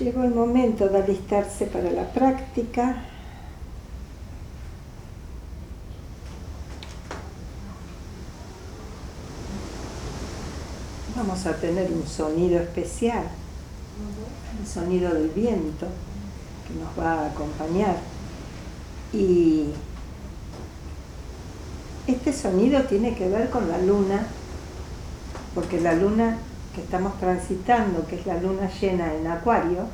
Llegó el momento de alistarse para la práctica. Vamos a tener un sonido especial, el sonido del viento que nos va a acompañar. Y este sonido tiene que ver con la luna, porque la luna estamos transitando, que es la luna llena en Acuario,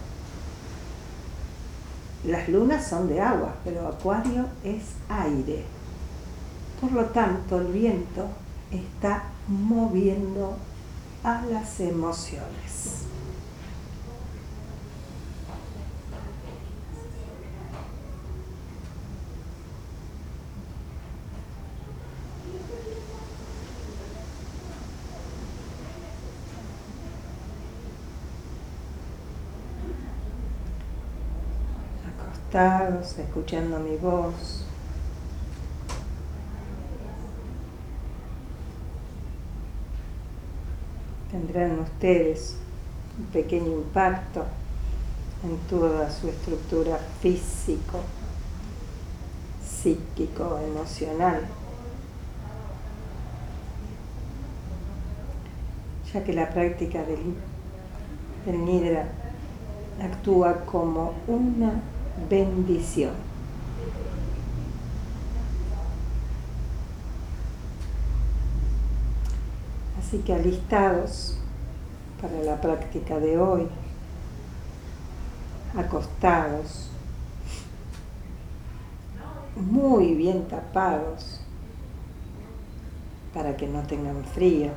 las lunas son de agua, pero Acuario es aire. Por lo tanto, el viento está moviendo a las emociones. Escuchando mi voz. Tendrán ustedes un pequeño impacto en toda su estructura físico, psíquico, emocional. ya que la práctica del, Nidra actúa como una bendición. Así que alistados para la práctica de hoy, acostados, muy bien tapados para que no tengan frío.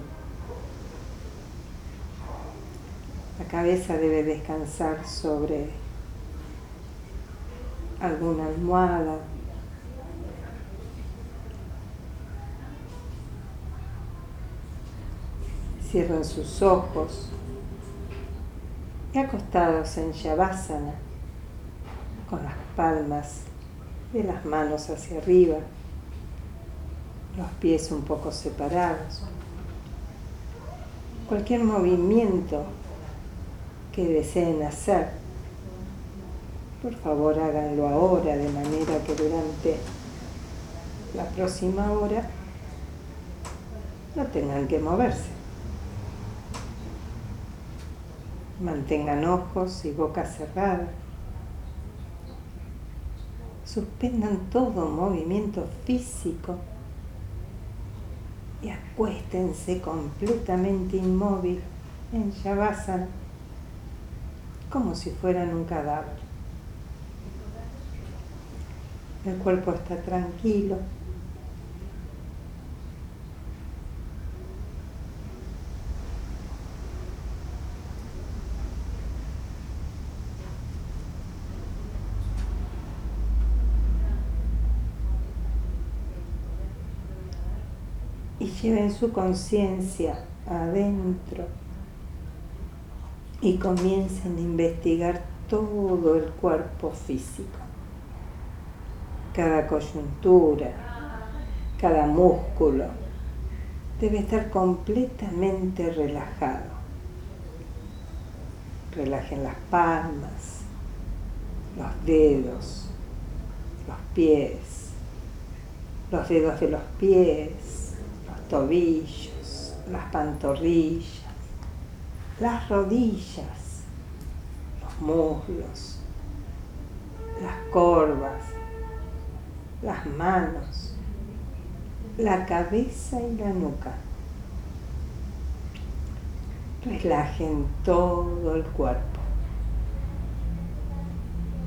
La cabeza debe descansar sobre alguna almohada. Cierran sus ojos y acostados en Shavasana, con las palmas de las manos hacia arriba, los pies un poco separados. Cualquier movimiento que deseen hacer por favor háganlo ahora de manera que durante la próxima hora no tengan que moverse. Mantengan ojos y boca cerrada. Suspendan todo movimiento físico y acuéstense completamente inmóvil en Shavasana como si fueran un cadáver. El cuerpo está tranquilo. Y lleven su conciencia adentro y comiencen a investigar todo el cuerpo físico cada coyuntura, cada músculo debe estar completamente relajado. Relajen las palmas, los dedos, los pies, los dedos de los pies, los tobillos, las pantorrillas, las rodillas, los muslos, las corvas, las manos, la cabeza y la nuca. Relajen todo el cuerpo.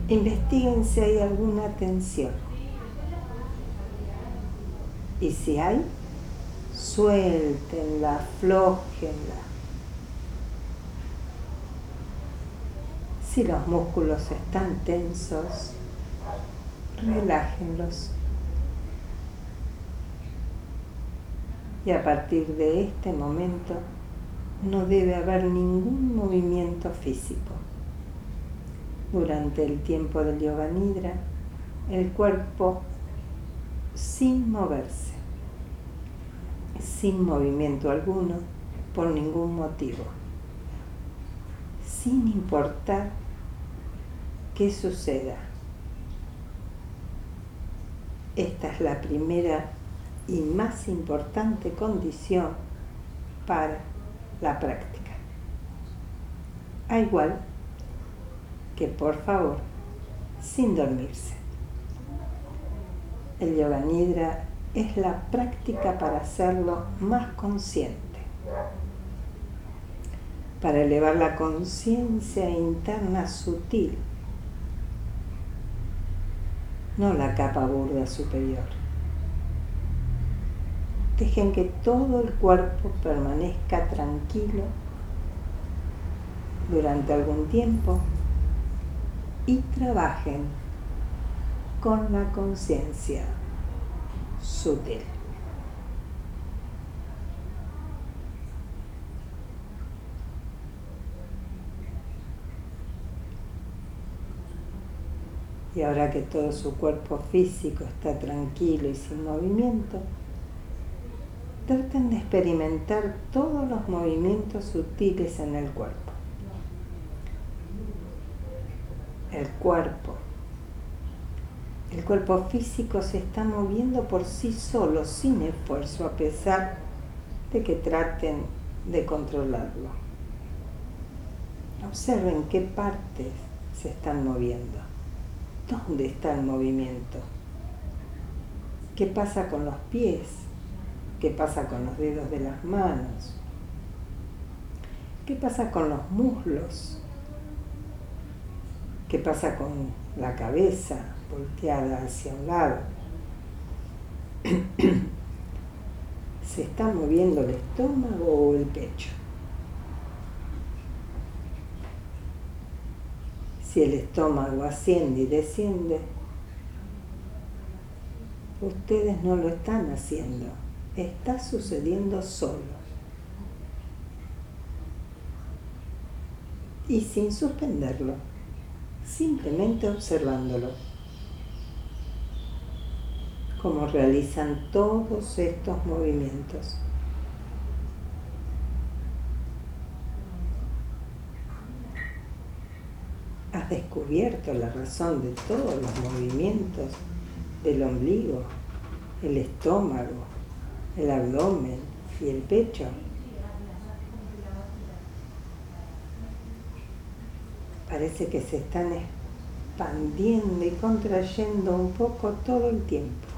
Investiguen si hay alguna tensión. Y si hay, suéltenla, aflojenla. Si los músculos están tensos, relájenlos. Y a partir de este momento no debe haber ningún movimiento físico. Durante el tiempo del yoga nidra, el cuerpo sin moverse, sin movimiento alguno, por ningún motivo, sin importar que suceda. Esta es la primera y más importante condición para la práctica. A igual que por favor, sin dormirse. El yoga nidra es la práctica para hacerlo más consciente, para elevar la conciencia interna sutil, no la capa burda superior. Dejen que todo el cuerpo permanezca tranquilo durante algún tiempo y trabajen con la conciencia sutil. Y ahora que todo su cuerpo físico está tranquilo y sin movimiento, traten de experimentar todos los movimientos sutiles en el cuerpo. El cuerpo el cuerpo físico se está moviendo por sí solo, sin esfuerzo, a pesar de que traten de controlarlo. Observen qué partes se están moviendo. ¿Dónde está el movimiento? ¿Qué pasa con los pies? ¿Qué pasa con los dedos de las manos? ¿Qué pasa con los muslos? ¿Qué pasa con la cabeza? volteada hacia un lado. ¿Se está moviendo el estómago o el pecho? Si el estómago asciende y desciende, ustedes no lo están haciendo, está sucediendo solo. Y sin suspenderlo, simplemente observándolo cómo realizan todos estos movimientos. Descubierto la razón de todos los movimientos del ombligo, el estómago, el abdomen y el pecho. Parece que se están expandiendo y contrayendo un poco todo el tiempo.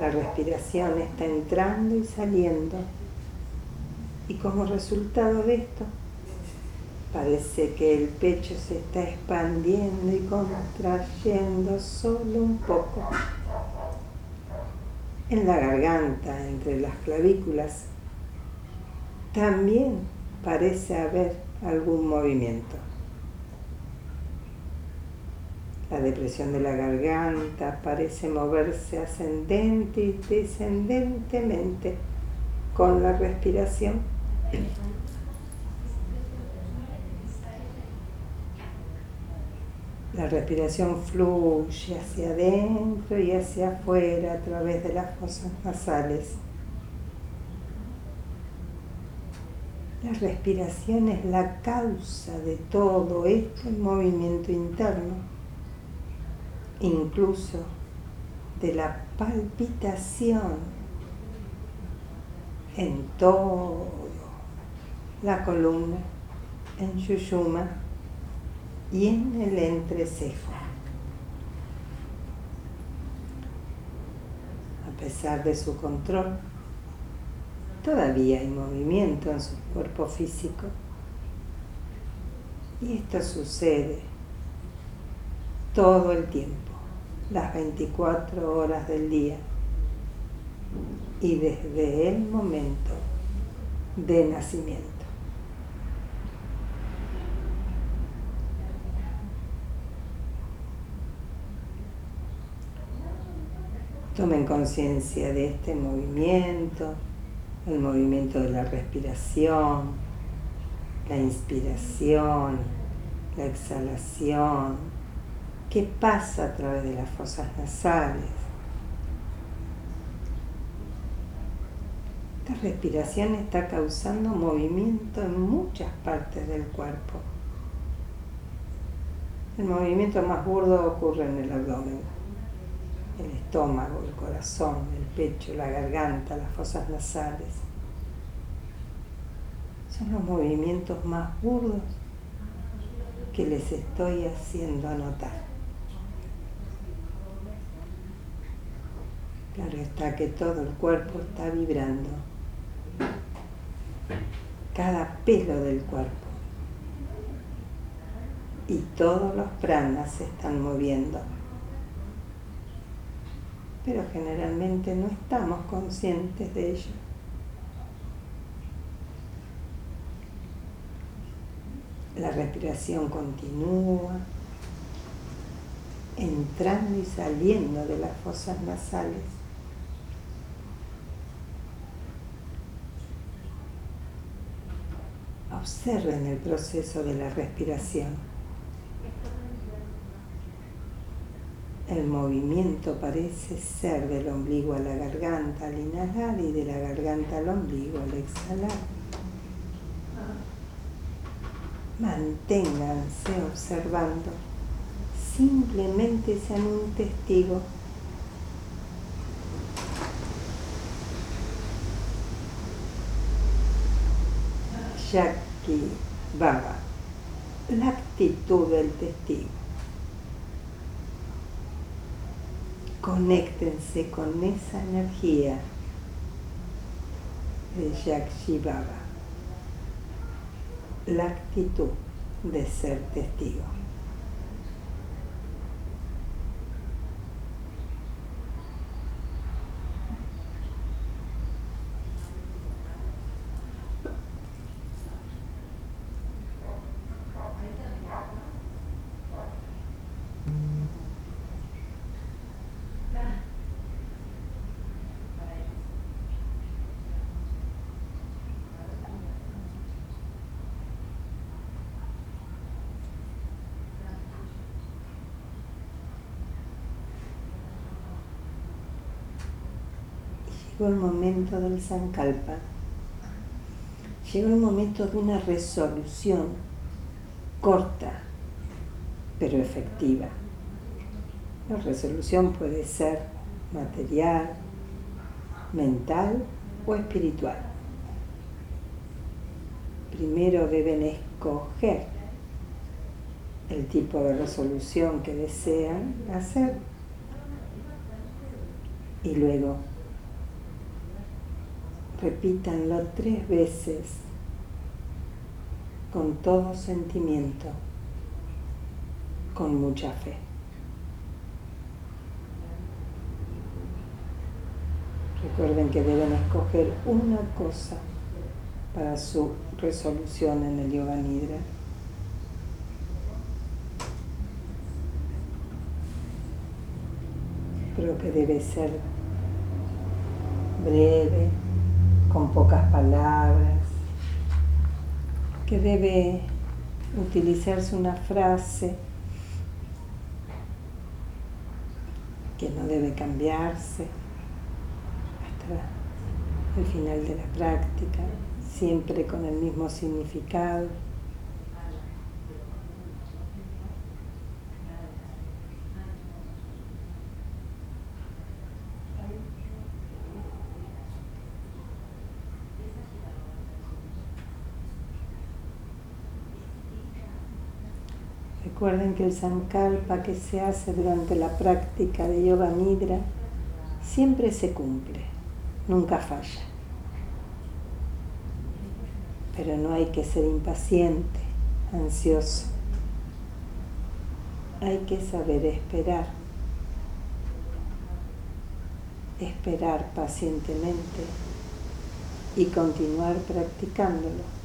La respiración está entrando y saliendo. Y como resultado de esto, parece que el pecho se está expandiendo y contrayendo solo un poco. En la garganta, entre las clavículas, también parece haber algún movimiento. La depresión de la garganta parece moverse ascendente y descendentemente con la respiración. La respiración fluye hacia adentro y hacia afuera a través de las fosas nasales. La respiración es la causa de todo este movimiento interno incluso de la palpitación en todo la columna, en Shushuma y en el entrecejo. A pesar de su control, todavía hay movimiento en su cuerpo físico. Y esto sucede todo el tiempo las 24 horas del día y desde el momento de nacimiento. Tomen conciencia de este movimiento, el movimiento de la respiración, la inspiración, la exhalación, qué pasa a través de las fosas nasales. Esta respiración está causando movimiento en muchas partes del cuerpo. El movimiento más burdo ocurre en el abdomen, el estómago, el corazón, el pecho, la garganta, las fosas nasales. Son los movimientos más burdos que les estoy haciendo anotar. Claro está que todo el cuerpo está vibrando. Cada pelo del cuerpo y todos los pranas se están moviendo. Pero generalmente no estamos conscientes de ello. La respiración continúa, entrando y saliendo de las fosas nasales. Observen el proceso de la respiración. El movimiento parece ser del ombligo a la garganta al inhalar y de la garganta al ombligo al exhalar. Manténganse observando. Simplemente sean un testigo. Jackie Baba, la actitud del testigo. Conéctense con esa energía de Yakshi Baba, la actitud de ser testigo. Llegó el momento del Sankalpa, llegó el momento de una resolución corta, pero efectiva. La resolución puede ser material, mental o espiritual. Primero deben escoger el tipo de resolución que desean hacer y luego repítanlo tres veces con todo sentimiento, con mucha fe. Recuerden que deben escoger una cosa para su resolución en el Yoga Nidra. Creo que debe ser breve, con pocas palabras, que debe utilizarse una frase que no debe cambiarse hasta el final de la práctica, siempre con el mismo significado. Recuerden que el sankalpa que se hace durante la práctica de yoga nidra siempre se cumple, nunca falla. Pero no hay que ser impaciente, ansioso. Hay que saber esperar. Esperar pacientemente y continuar practicándolo.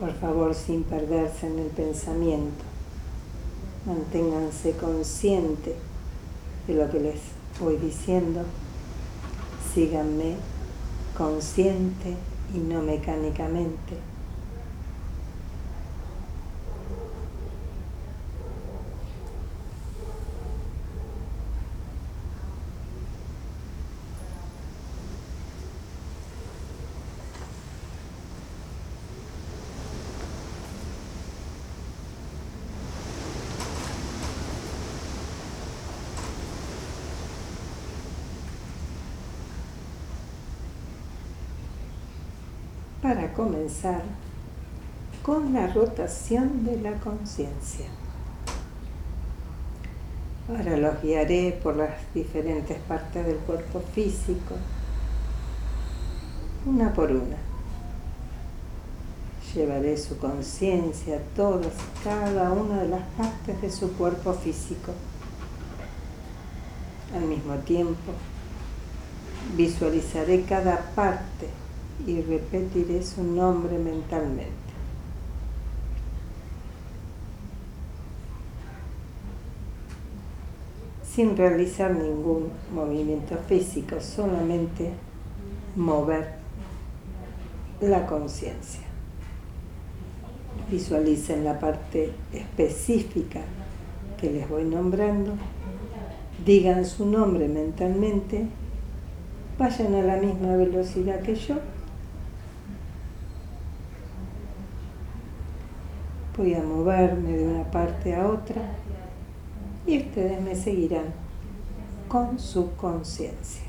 Por favor sin perderse en el pensamiento. Manténganse conscientes de lo que les voy diciendo. Síganme consciente y no mecánicamente. para comenzar con la rotación de la conciencia. Ahora los guiaré por las diferentes partes del cuerpo físico, una por una. Llevaré su conciencia a todas cada una de las partes de su cuerpo físico. Al mismo tiempo, visualizaré cada parte y repetiré su nombre mentalmente. sin realizar ningún movimiento físico, solamente mover la conciencia. Visualicen la parte específica que les voy nombrando, digan su nombre mentalmente, vayan a la misma velocidad que yo. Voy a moverme de una parte a otra y ustedes me seguirán con su conciencia.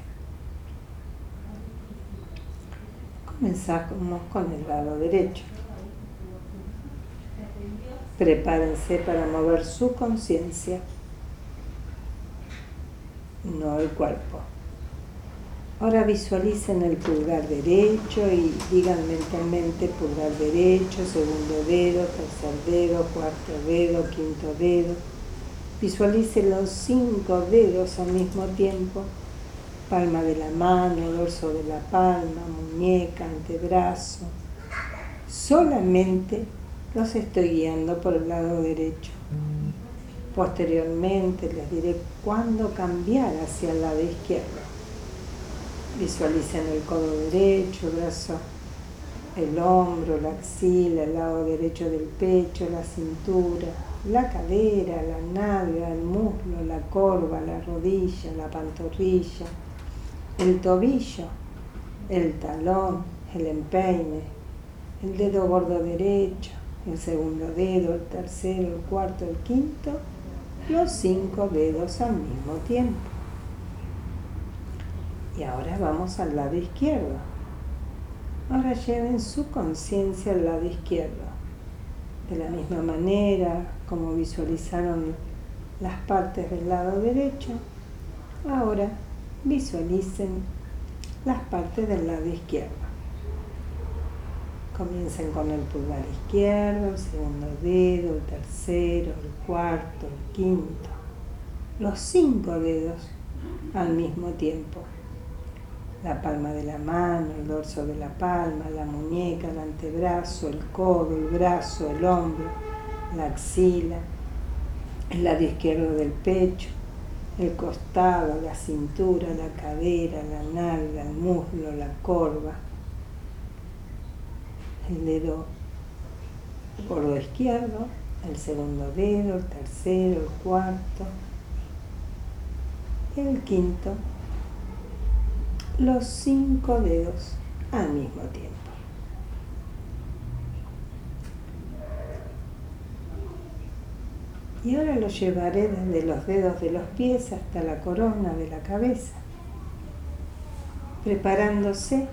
Comenzamos con el lado derecho. Prepárense para mover su conciencia, no el cuerpo. Ahora visualicen el pulgar derecho y digan mentalmente pulgar derecho, segundo dedo, tercer dedo, cuarto dedo, quinto dedo Visualice los cinco dedos al mismo tiempo, palma de la mano, dorso de la palma, muñeca, antebrazo. Solamente los estoy guiando por el lado derecho. Posteriormente les diré cuándo cambiar hacia el lado izquierdo. Visualicen el codo derecho, el brazo, el hombro, la axila, el lado derecho del pecho, la cintura la cadera, la nalga, el muslo, la corva, la rodilla, la pantorrilla, el tobillo, el talón, el empeine, el dedo gordo derecho, el segundo dedo, el tercero, el cuarto, el quinto, los cinco dedos al mismo tiempo. Y ahora vamos al lado izquierdo. Ahora lleven su conciencia al lado izquierdo. De la misma manera, como visualizaron las partes del lado derecho, ahora visualicen las partes del lado izquierdo. Comiencen con el pulgar izquierdo, el segundo dedo, el tercero, el cuarto, el quinto, los cinco dedos al mismo tiempo. La palma de la mano, el dorso de la palma, la muñeca, el antebrazo, el codo, el brazo, el hombro, la axila, el lado izquierdo del pecho, el costado, la cintura, la cadera, la nalga, el muslo, la corva, el dedo gordo izquierdo, el segundo dedo, el tercero, el cuarto, el quinto, los cinco dedos al mismo tiempo. Y ahora lo llevaré desde los dedos de los pies hasta la corona de la cabeza, preparándose,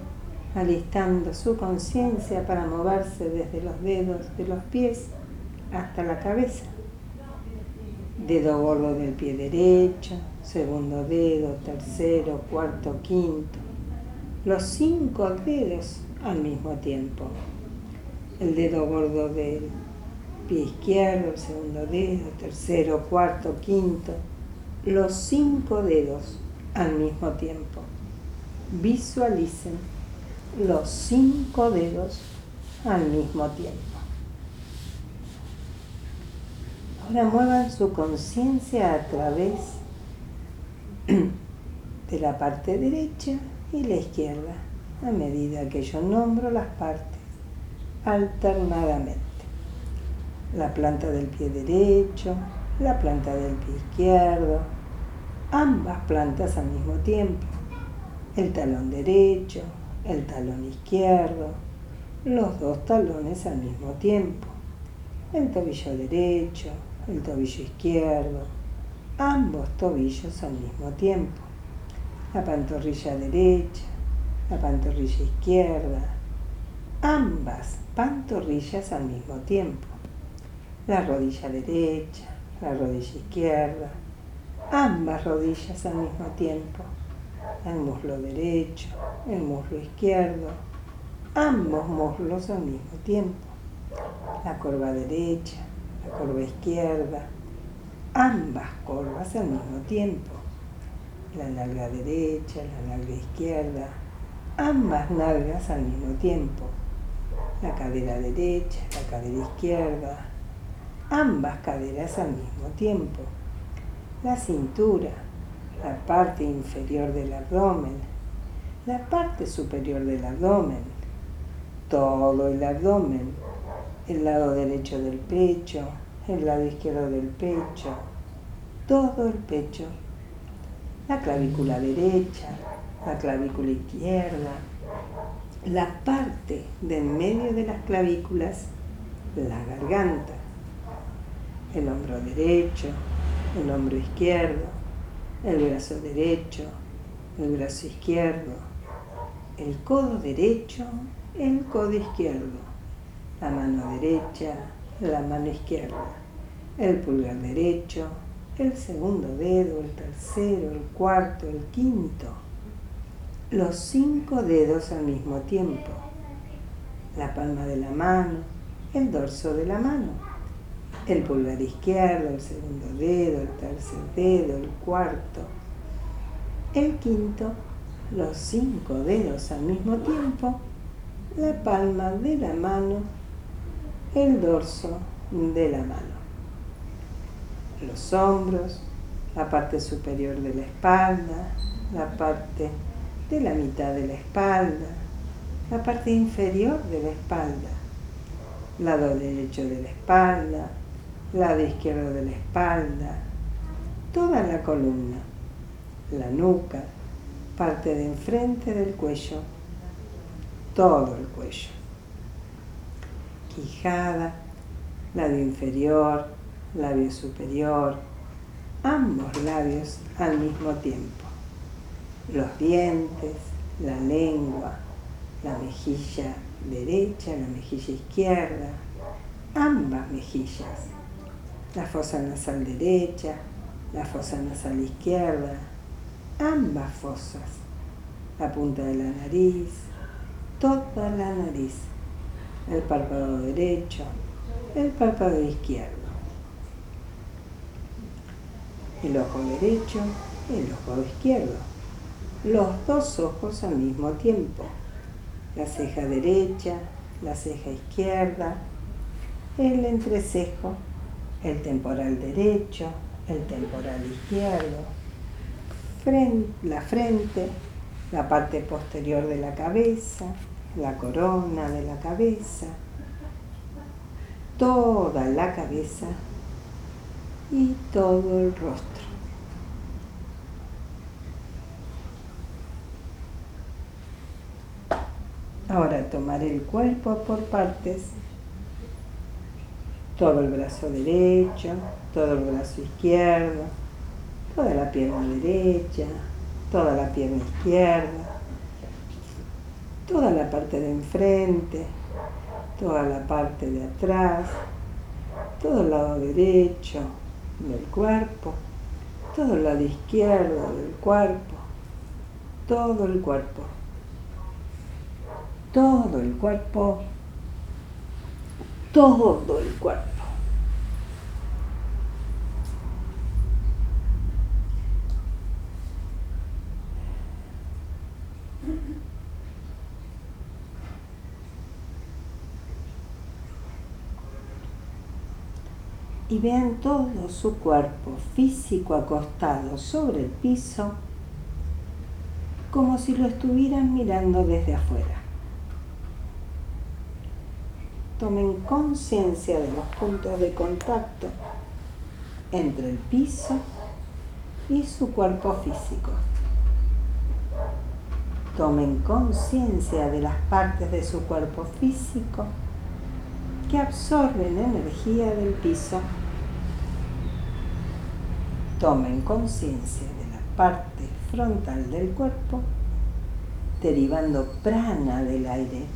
alistando su conciencia para moverse desde los dedos de los pies hasta la cabeza. Dedo gordo del pie derecho, segundo dedo, tercero, cuarto, quinto. Los cinco dedos al mismo tiempo. El dedo gordo del pie izquierdo, el segundo dedo, tercero, cuarto, quinto, los cinco dedos al mismo tiempo. Visualicen los cinco dedos al mismo tiempo. Ahora muevan su conciencia a través de la parte derecha y la izquierda a medida que yo nombro las partes alternadamente. La planta del pie derecho, la planta del pie izquierdo, ambas plantas al mismo tiempo, el talón derecho, el talón izquierdo, los dos talones al mismo tiempo, el tobillo derecho, el tobillo izquierdo, ambos tobillos al mismo tiempo, la pantorrilla derecha, la pantorrilla izquierda, ambas pantorrillas al mismo tiempo. La rodilla derecha, la rodilla izquierda, ambas rodillas al mismo tiempo. El muslo derecho, el muslo izquierdo, ambos muslos al mismo tiempo. La corva derecha, la corva izquierda, ambas corvas al mismo tiempo. La nalga derecha, la nalga izquierda, ambas nalgas al mismo tiempo. La cadera derecha, la cadera izquierda, ambas caderas al mismo tiempo. La cintura, la parte inferior del abdomen, la parte superior del abdomen, todo el abdomen, el lado derecho del pecho, el lado izquierdo del pecho, todo el pecho, la clavícula derecha, la clavícula izquierda, la parte de medio de las clavículas, la garganta, el hombro derecho, el hombro izquierdo, el brazo derecho, el brazo izquierdo, el codo derecho, el codo izquierdo, la mano derecha, la mano izquierda, el pulgar derecho, el segundo dedo, el tercero, el cuarto, el quinto, los cinco dedos al mismo tiempo, la palma de la mano, el dorso de la mano, el pulgar izquierdo, el segundo dedo, el tercer dedo, el cuarto, el quinto, los cinco dedos al mismo tiempo, la palma de la mano, el dorso de la mano, los hombros, la parte superior de la espalda, la parte de la mitad de la espalda, la parte inferior de la espalda, lado derecho de la espalda, lado izquierdo de la espalda, toda la columna, la nuca, parte de enfrente del cuello, todo el cuello, quijada, labio inferior, labio superior, ambos labios al mismo tiempo, los dientes, la lengua, la mejilla derecha, la mejilla izquierda, ambas mejillas, la fosa nasal derecha, la fosa nasal izquierda, ambas fosas, la punta de la nariz, toda la nariz, el párpado derecho, el párpado izquierdo, el ojo derecho, el ojo izquierdo, los dos ojos al mismo tiempo, la ceja derecha, la ceja izquierda, el entrecejo, el temporal derecho, el temporal izquierdo, la frente, la parte posterior de la cabeza, la corona de la cabeza, toda la cabeza y todo el rostro. Ahora tomar el cuerpo por partes todo el brazo derecho, todo el brazo izquierdo, toda la pierna derecha, toda la pierna izquierda, toda la parte de enfrente, toda la parte de atrás, todo el lado derecho del cuerpo, todo el lado izquierdo del cuerpo, todo el cuerpo, todo el cuerpo todo el cuerpo. Y vean todo su cuerpo físico acostado sobre el piso como si lo estuvieran mirando desde afuera tomen conciencia de los puntos de contacto entre el piso y su cuerpo físico. Tomen conciencia de las partes de su cuerpo físico que absorben energía del piso. Tomen conciencia de la parte frontal del cuerpo derivando prana del aire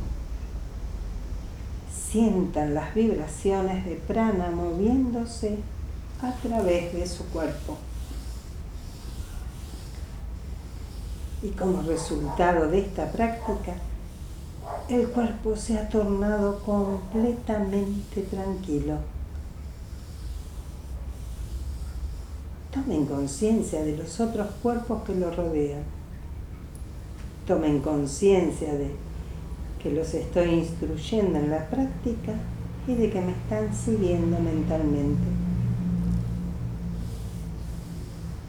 Sientan las vibraciones de prana moviéndose a través de su cuerpo. Y como resultado de esta práctica, el cuerpo se ha tornado completamente tranquilo. Tomen conciencia de los otros cuerpos que lo rodean. Tomen conciencia de que los estoy instruyendo en la práctica y de que me están siguiendo mentalmente.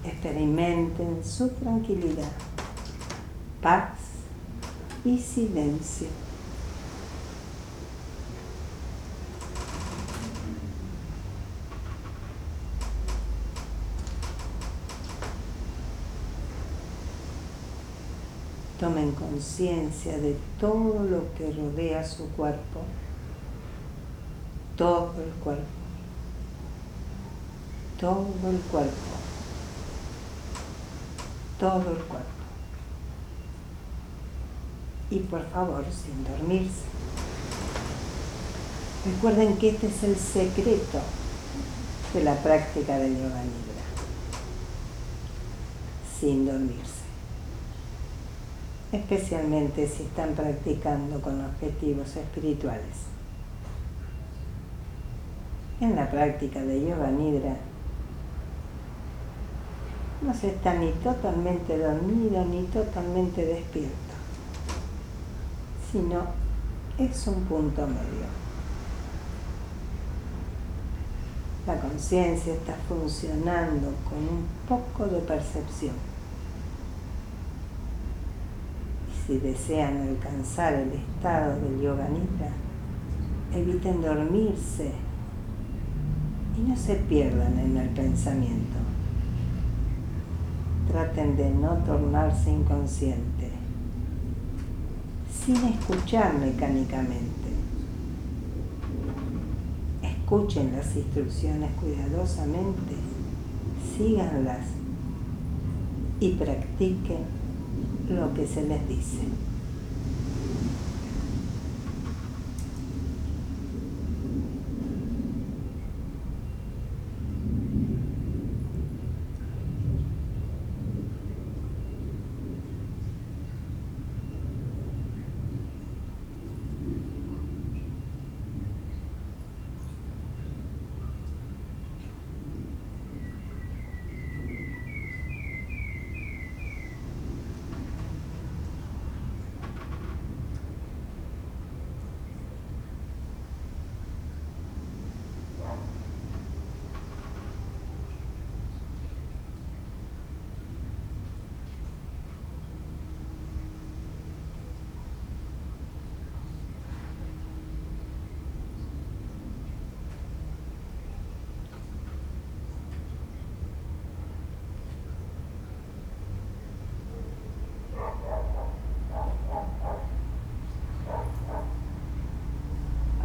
Experimenten su tranquilidad, paz y silencio. Tomen conciencia de todo lo que rodea su cuerpo, todo el cuerpo, todo el cuerpo, todo el cuerpo. Y por favor, sin dormirse. Recuerden que este es el secreto de la práctica del yoga nidra. Sin dormirse especialmente si están practicando con objetivos espirituales. En la práctica de Yoga Nidra no se está ni totalmente dormido ni totalmente despierto, sino es un punto medio. La conciencia está funcionando con un poco de percepción si desean alcanzar el estado del yoga nidra, eviten dormirse y no se pierdan en el pensamiento. Traten de no tornarse inconsciente, sin escuchar mecánicamente. Escuchen las instrucciones cuidadosamente, síganlas y practiquen lo que se les dice.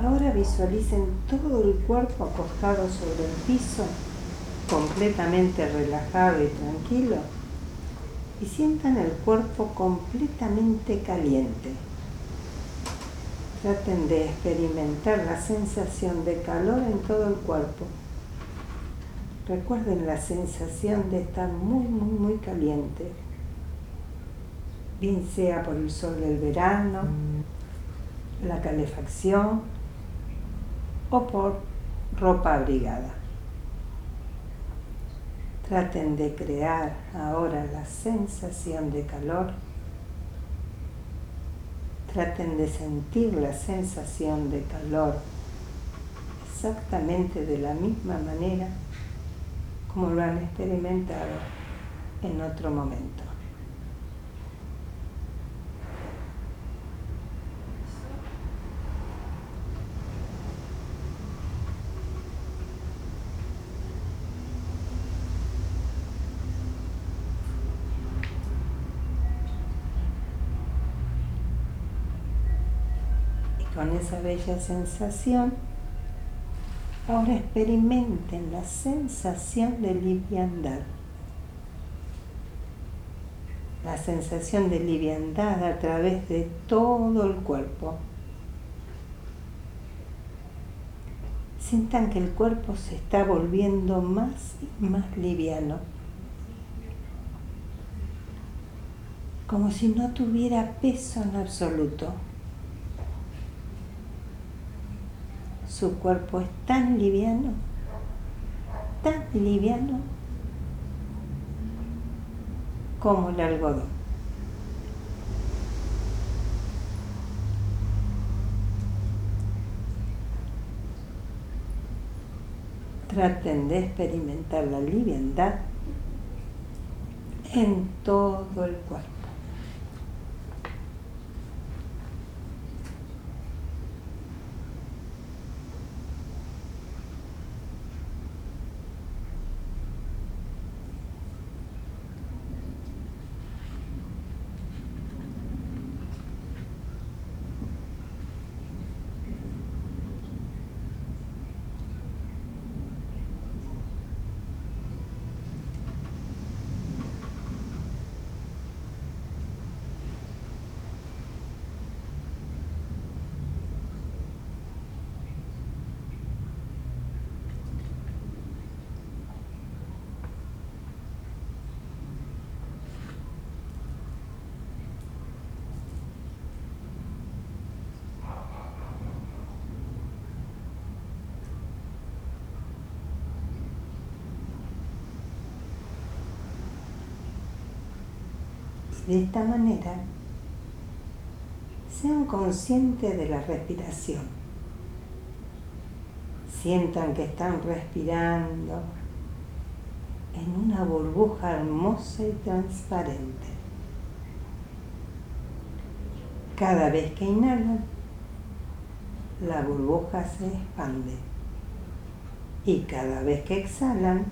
Ahora visualicen todo el cuerpo acostado sobre el piso, completamente relajado y tranquilo, y sientan el cuerpo completamente caliente. Traten de experimentar la sensación de calor en todo el cuerpo. Recuerden la sensación de estar muy, muy, muy caliente, bien sea por el sol del verano, la calefacción o por ropa abrigada. Traten de crear ahora la sensación de calor. Traten de sentir la sensación de calor exactamente de la misma manera como lo han experimentado en otro momento. con esa bella sensación, ahora experimenten la sensación de liviandad. La sensación de liviandad a través de todo el cuerpo. Sientan que el cuerpo se está volviendo más y más liviano. Como si no tuviera peso en absoluto. Su cuerpo es tan liviano, tan liviano como el algodón. Traten de experimentar la liviandad en todo el cuerpo. De esta manera, sean conscientes de la respiración. Sientan que están respirando en una burbuja hermosa y transparente. Cada vez que inhalan, la burbuja se expande. Y cada vez que exhalan,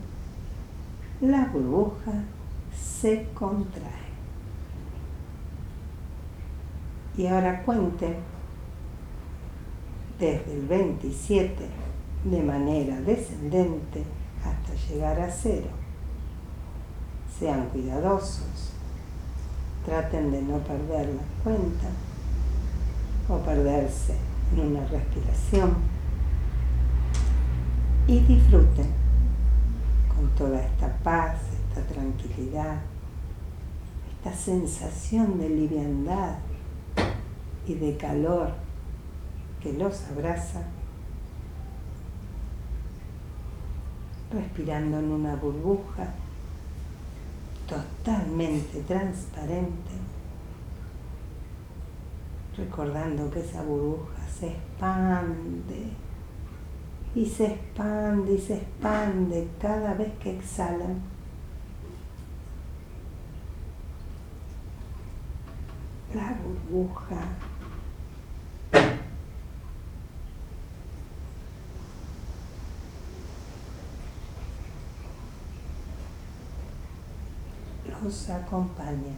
la burbuja se contrae. Y ahora cuenten desde el 27 de manera descendente hasta llegar a cero. Sean cuidadosos, traten de no perder la cuenta o perderse en una respiración y disfruten con toda esta paz, esta tranquilidad, esta sensación de liviandad y de calor que los abraza, respirando en una burbuja totalmente transparente, recordando que esa burbuja se expande y se expande y se expande cada vez que exhalan. La burbuja los acompaña.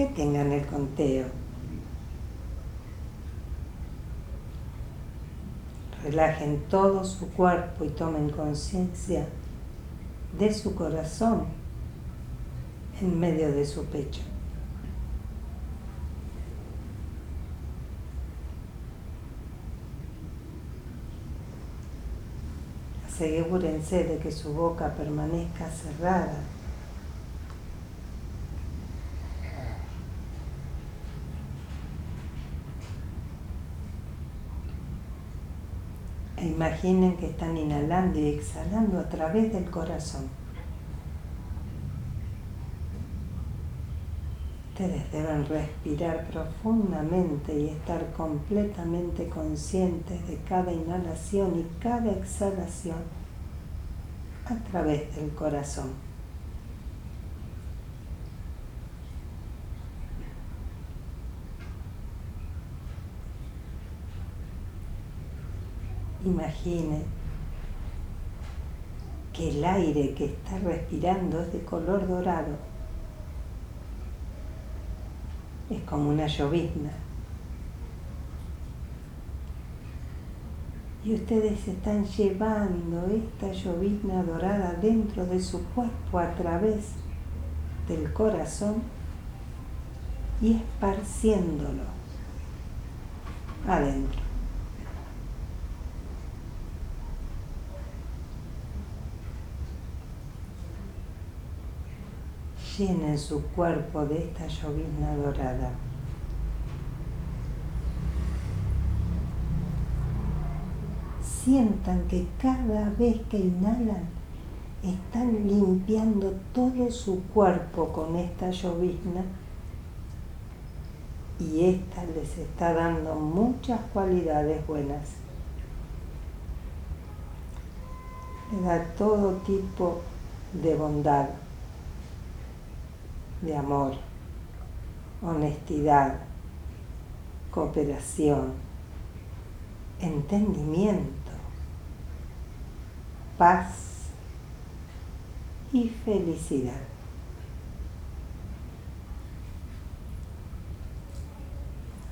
Detengan el conteo. Relajen todo su cuerpo y tomen conciencia de su corazón en medio de su pecho. Asegúrense de que su boca permanezca cerrada. Imaginen que están inhalando y exhalando a través del corazón. Ustedes deben respirar profundamente y estar completamente conscientes de cada inhalación y cada exhalación a través del corazón. Imagine que el aire que está respirando es de color dorado es como una llovizna. Y ustedes están llevando esta llovizna dorada dentro de su cuerpo a través del corazón y esparciéndolo adentro. Llenen su cuerpo de esta llovizna dorada. Sientan que cada vez que inhalan están limpiando todo su cuerpo con esta llovizna y esta les está dando muchas cualidades buenas. Le da todo tipo de bondad de amor, honestidad, cooperación, entendimiento, paz y felicidad.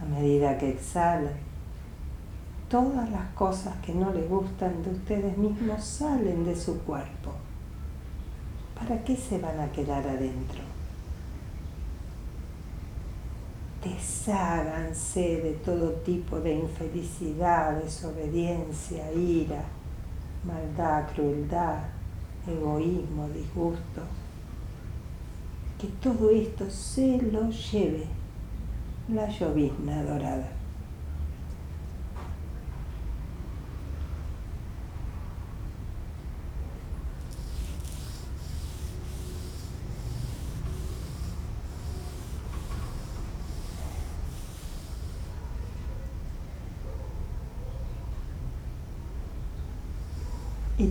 A medida que exhalan, todas las cosas que no les gustan de ustedes mismos salen de su cuerpo. ¿Para qué se van a quedar adentro? Desháganse de todo tipo de infelicidad, desobediencia, ira, maldad, crueldad, egoísmo, disgusto. Que todo esto se lo lleve la llovizna dorada.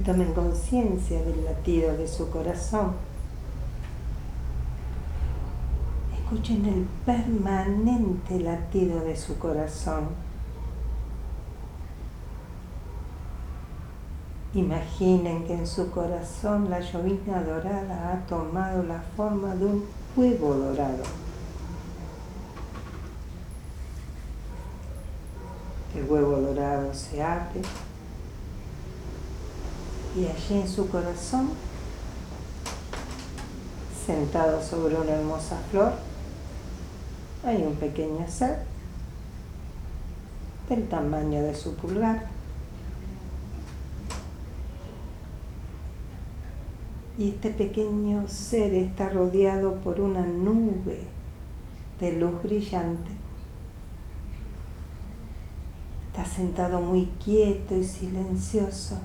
Tomen conciencia del latido de su corazón. Escuchen el permanente latido de su corazón. Imaginen que en su corazón la llovizna dorada ha tomado la forma de un huevo dorado. El huevo dorado se abre y allí en su corazón, sentado sobre una hermosa flor, hay un pequeño ser del tamaño de su pulgar. Y este pequeño ser está rodeado por una nube de luz brillante. Está sentado muy quieto y silencioso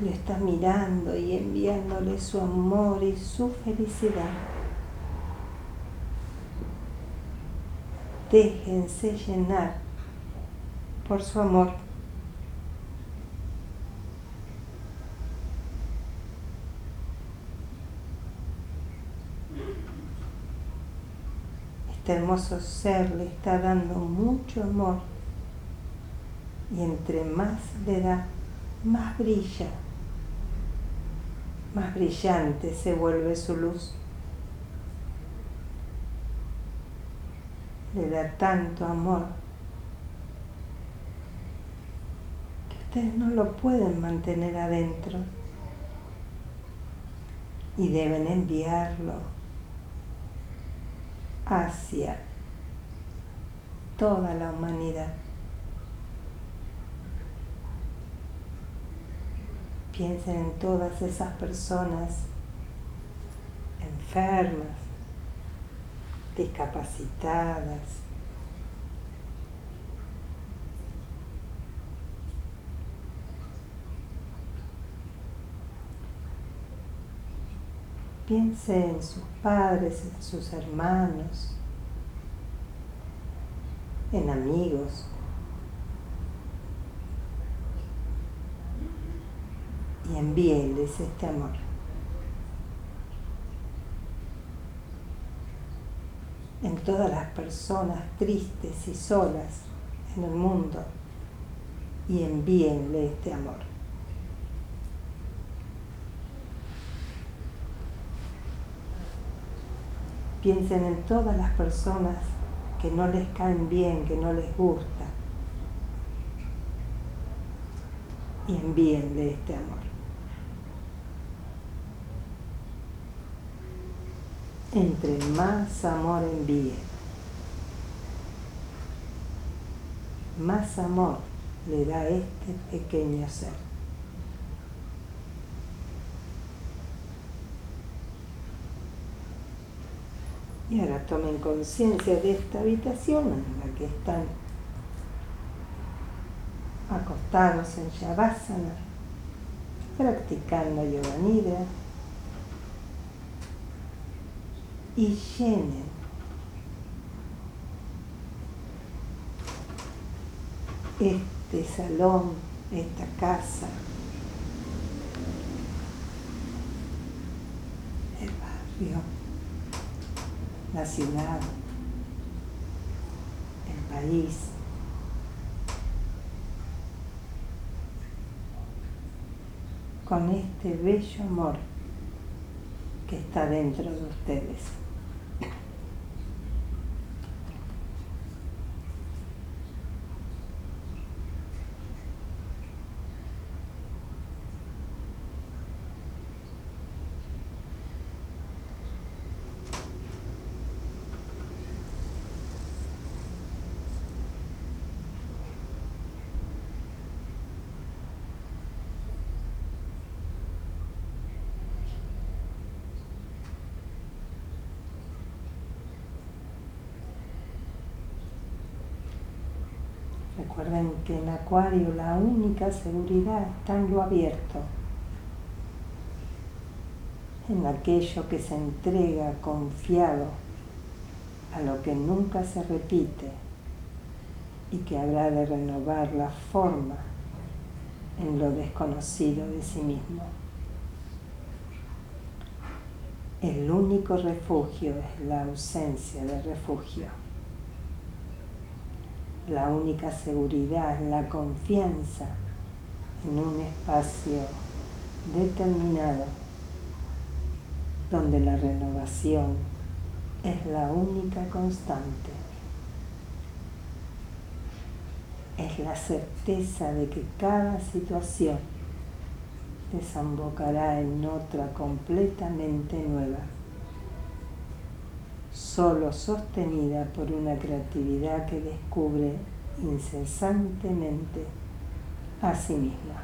lo está mirando y enviándole su amor y su felicidad. Déjense llenar por su amor. Este hermoso ser le está dando mucho amor y entre más le da, más brilla más brillante se vuelve su luz. le da tanto amor que ustedes no lo pueden mantener adentro y deben enviarlo hacia toda la humanidad. Piensen en todas esas personas enfermas, discapacitadas, Piense en sus padres, en sus hermanos, en amigos. Y envíeles este amor. En todas las personas tristes y solas en el mundo y envíenle este amor. Piensen en todas las personas que no les caen bien, que no les gusta. Y envíenle este amor. Entre más amor envíe, más amor le da este pequeño ser. Y ahora tomen conciencia de esta habitación en la que están acostados en Shavasana, practicando Yoga Nidra y llenen este salón, esta casa, el barrio la ciudad, el país. con este bello amor que está dentro de ustedes. Recuerden que en Acuario la única seguridad está en lo abierto, en aquello que se entrega confiado a lo que nunca se repite y que habrá de renovar la forma en lo desconocido de sí mismo. El único refugio es la ausencia de refugio la única seguridad, la confianza en un espacio determinado donde la renovación es la única constante. Es la certeza de que cada situación desembocará en otra completamente nueva, solo sostenida por una creatividad que descubre incesantemente a sí misma.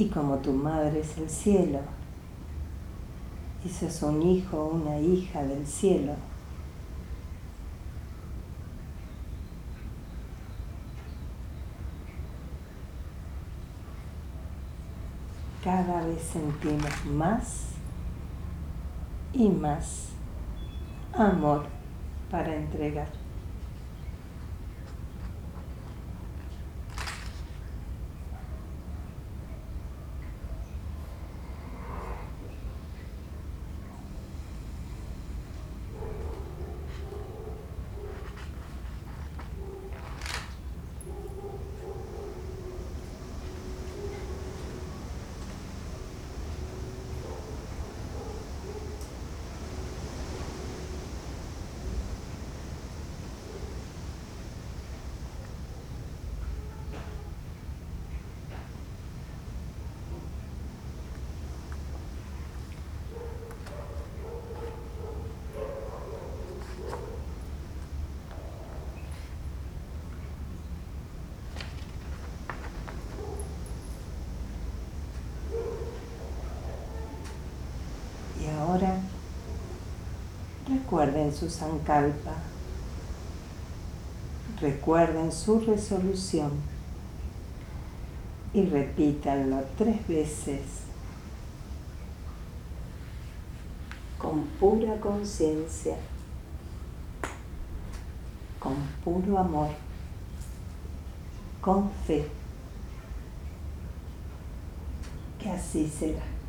Y como tu madre es el cielo, y un hijo o una hija del cielo, cada vez sentimos más y más amor para entregar. Recuerden su sankalpa. Recuerden su resolución. Y repítanlo tres veces con pura conciencia, con puro amor, con fe. Que así será.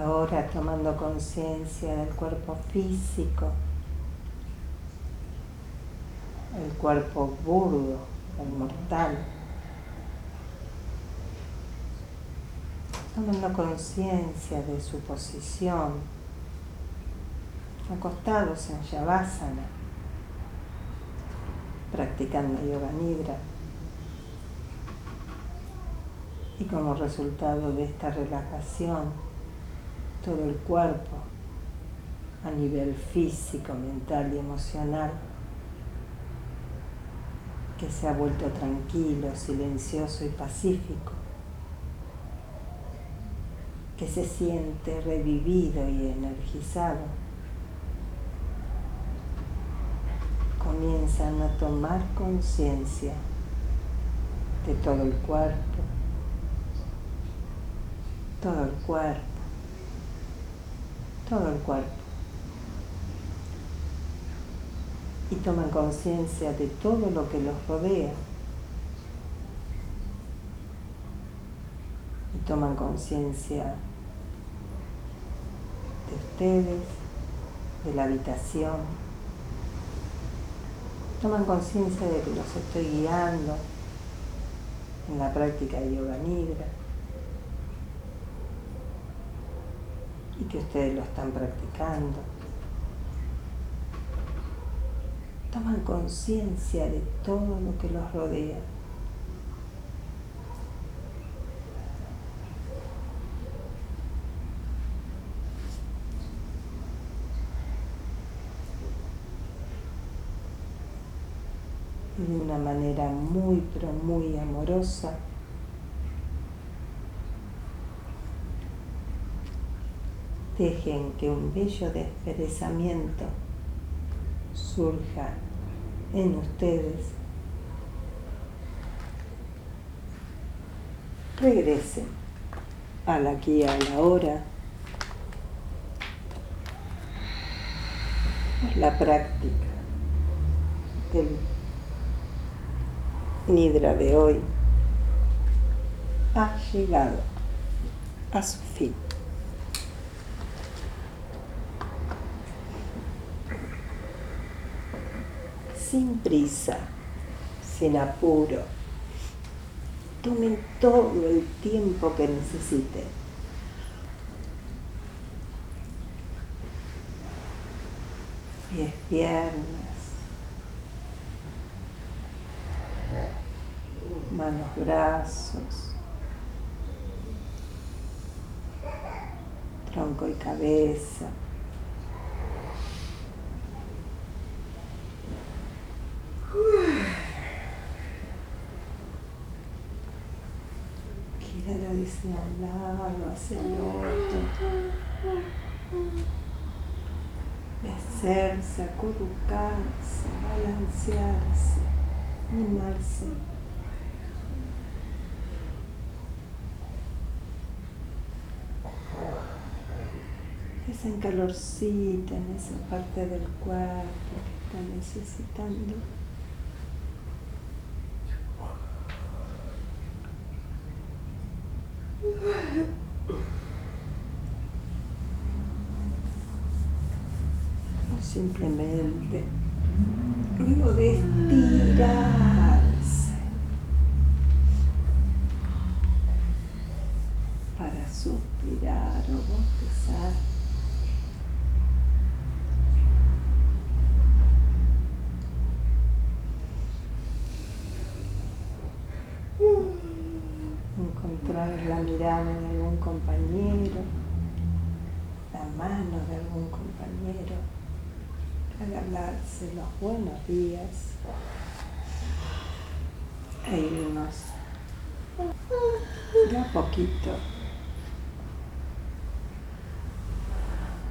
Ahora tomando conciencia del cuerpo físico, el cuerpo burdo, el mortal. Tomando conciencia de su posición, acostados en Shavasana, practicando Yoga Nidra. Y como resultado de esta relajación, todo el cuerpo a nivel físico, mental y emocional que se ha vuelto tranquilo, silencioso y pacífico, que se siente revivido y energizado, comienzan a tomar conciencia de todo el cuerpo, todo el cuerpo, todo el cuerpo. Y toman conciencia de todo lo que los rodea. Y toman conciencia de ustedes, de la habitación. Toman conciencia de que los estoy guiando en la práctica de yoga nidra y que ustedes lo están practicando. Toman conciencia de todo lo que los rodea. de una manera muy, pero muy amorosa. Dejen que un bello desperezamiento surja en ustedes. Regresen al aquí a la hora. La práctica del Nidra de hoy ha llegado a su fin. Sin prisa, sin apuro, tomen todo el tiempo que necesiten. Pies, piernas manos, brazos, tronco y cabeza. Desde un lado hacia el otro. Mecerse, acurrucarse, balancearse, mimarse. ese calorcito en esa parte del cuerpo que está necesitando. Simplemente. Luego de estirarse para suspirar o bostezar. la mirada de algún compañero, la mano de algún compañero, los buenos días e irnos de a poquito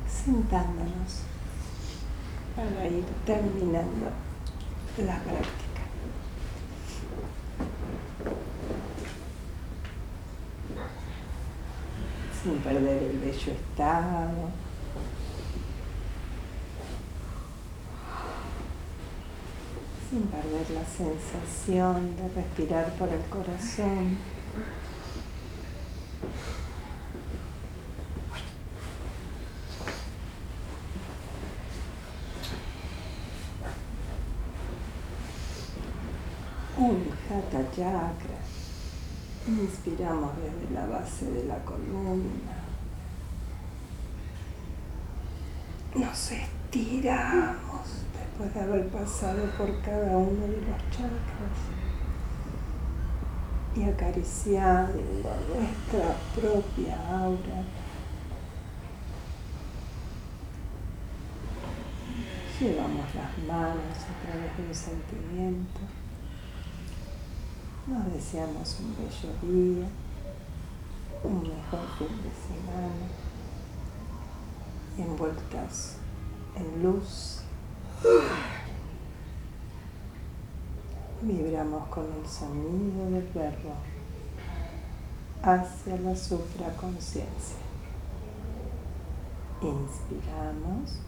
sentándonos para ir terminando la práctica. sin perder el bello estado. La sensación de respirar por el corazón. Un Hatha Chakra Inspiramos desde la base de la columna. Nos estiramos después de haber pasado por cada uno de los chakras y acariciando nuestra propia aura. Llevamos las manos a través de un sentimiento. Nos deseamos un bello día, un mejor fin de semana, envueltas en luz Vibramos con el sonido del verbo hacia la supraconciencia. Inspiramos.